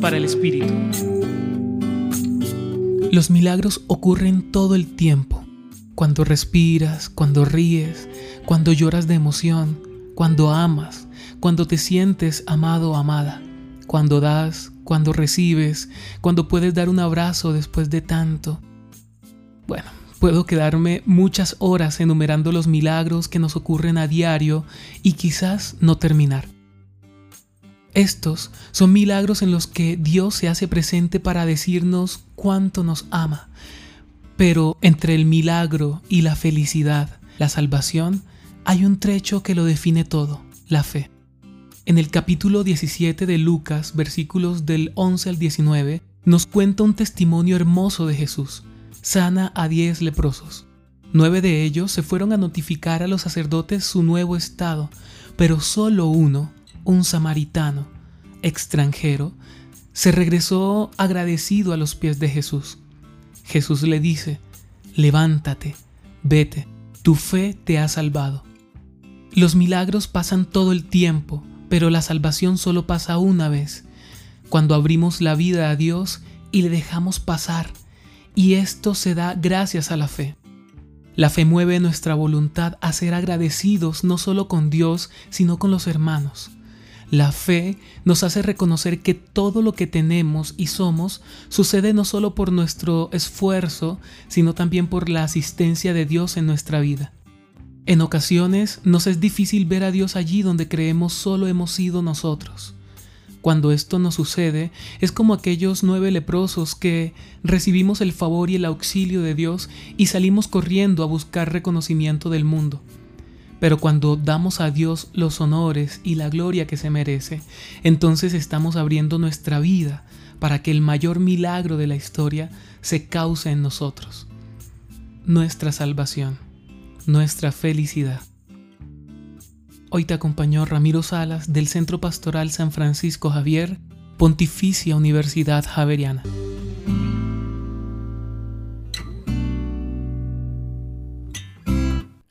Para el Espíritu. Los milagros ocurren todo el tiempo. Cuando respiras, cuando ríes, cuando lloras de emoción, cuando amas, cuando te sientes amado o amada, cuando das, cuando recibes, cuando puedes dar un abrazo después de tanto. Bueno, puedo quedarme muchas horas enumerando los milagros que nos ocurren a diario y quizás no terminar. Estos son milagros en los que Dios se hace presente para decirnos cuánto nos ama. Pero entre el milagro y la felicidad, la salvación, hay un trecho que lo define todo, la fe. En el capítulo 17 de Lucas, versículos del 11 al 19, nos cuenta un testimonio hermoso de Jesús. Sana a diez leprosos. Nueve de ellos se fueron a notificar a los sacerdotes su nuevo estado, pero solo uno, un samaritano, extranjero, se regresó agradecido a los pies de Jesús. Jesús le dice, levántate, vete, tu fe te ha salvado. Los milagros pasan todo el tiempo, pero la salvación solo pasa una vez, cuando abrimos la vida a Dios y le dejamos pasar, y esto se da gracias a la fe. La fe mueve nuestra voluntad a ser agradecidos no solo con Dios, sino con los hermanos. La fe nos hace reconocer que todo lo que tenemos y somos sucede no solo por nuestro esfuerzo, sino también por la asistencia de Dios en nuestra vida. En ocasiones nos es difícil ver a Dios allí donde creemos solo hemos sido nosotros. Cuando esto nos sucede, es como aquellos nueve leprosos que recibimos el favor y el auxilio de Dios y salimos corriendo a buscar reconocimiento del mundo. Pero cuando damos a Dios los honores y la gloria que se merece, entonces estamos abriendo nuestra vida para que el mayor milagro de la historia se cause en nosotros. Nuestra salvación, nuestra felicidad. Hoy te acompañó Ramiro Salas del Centro Pastoral San Francisco Javier, Pontificia Universidad Javeriana.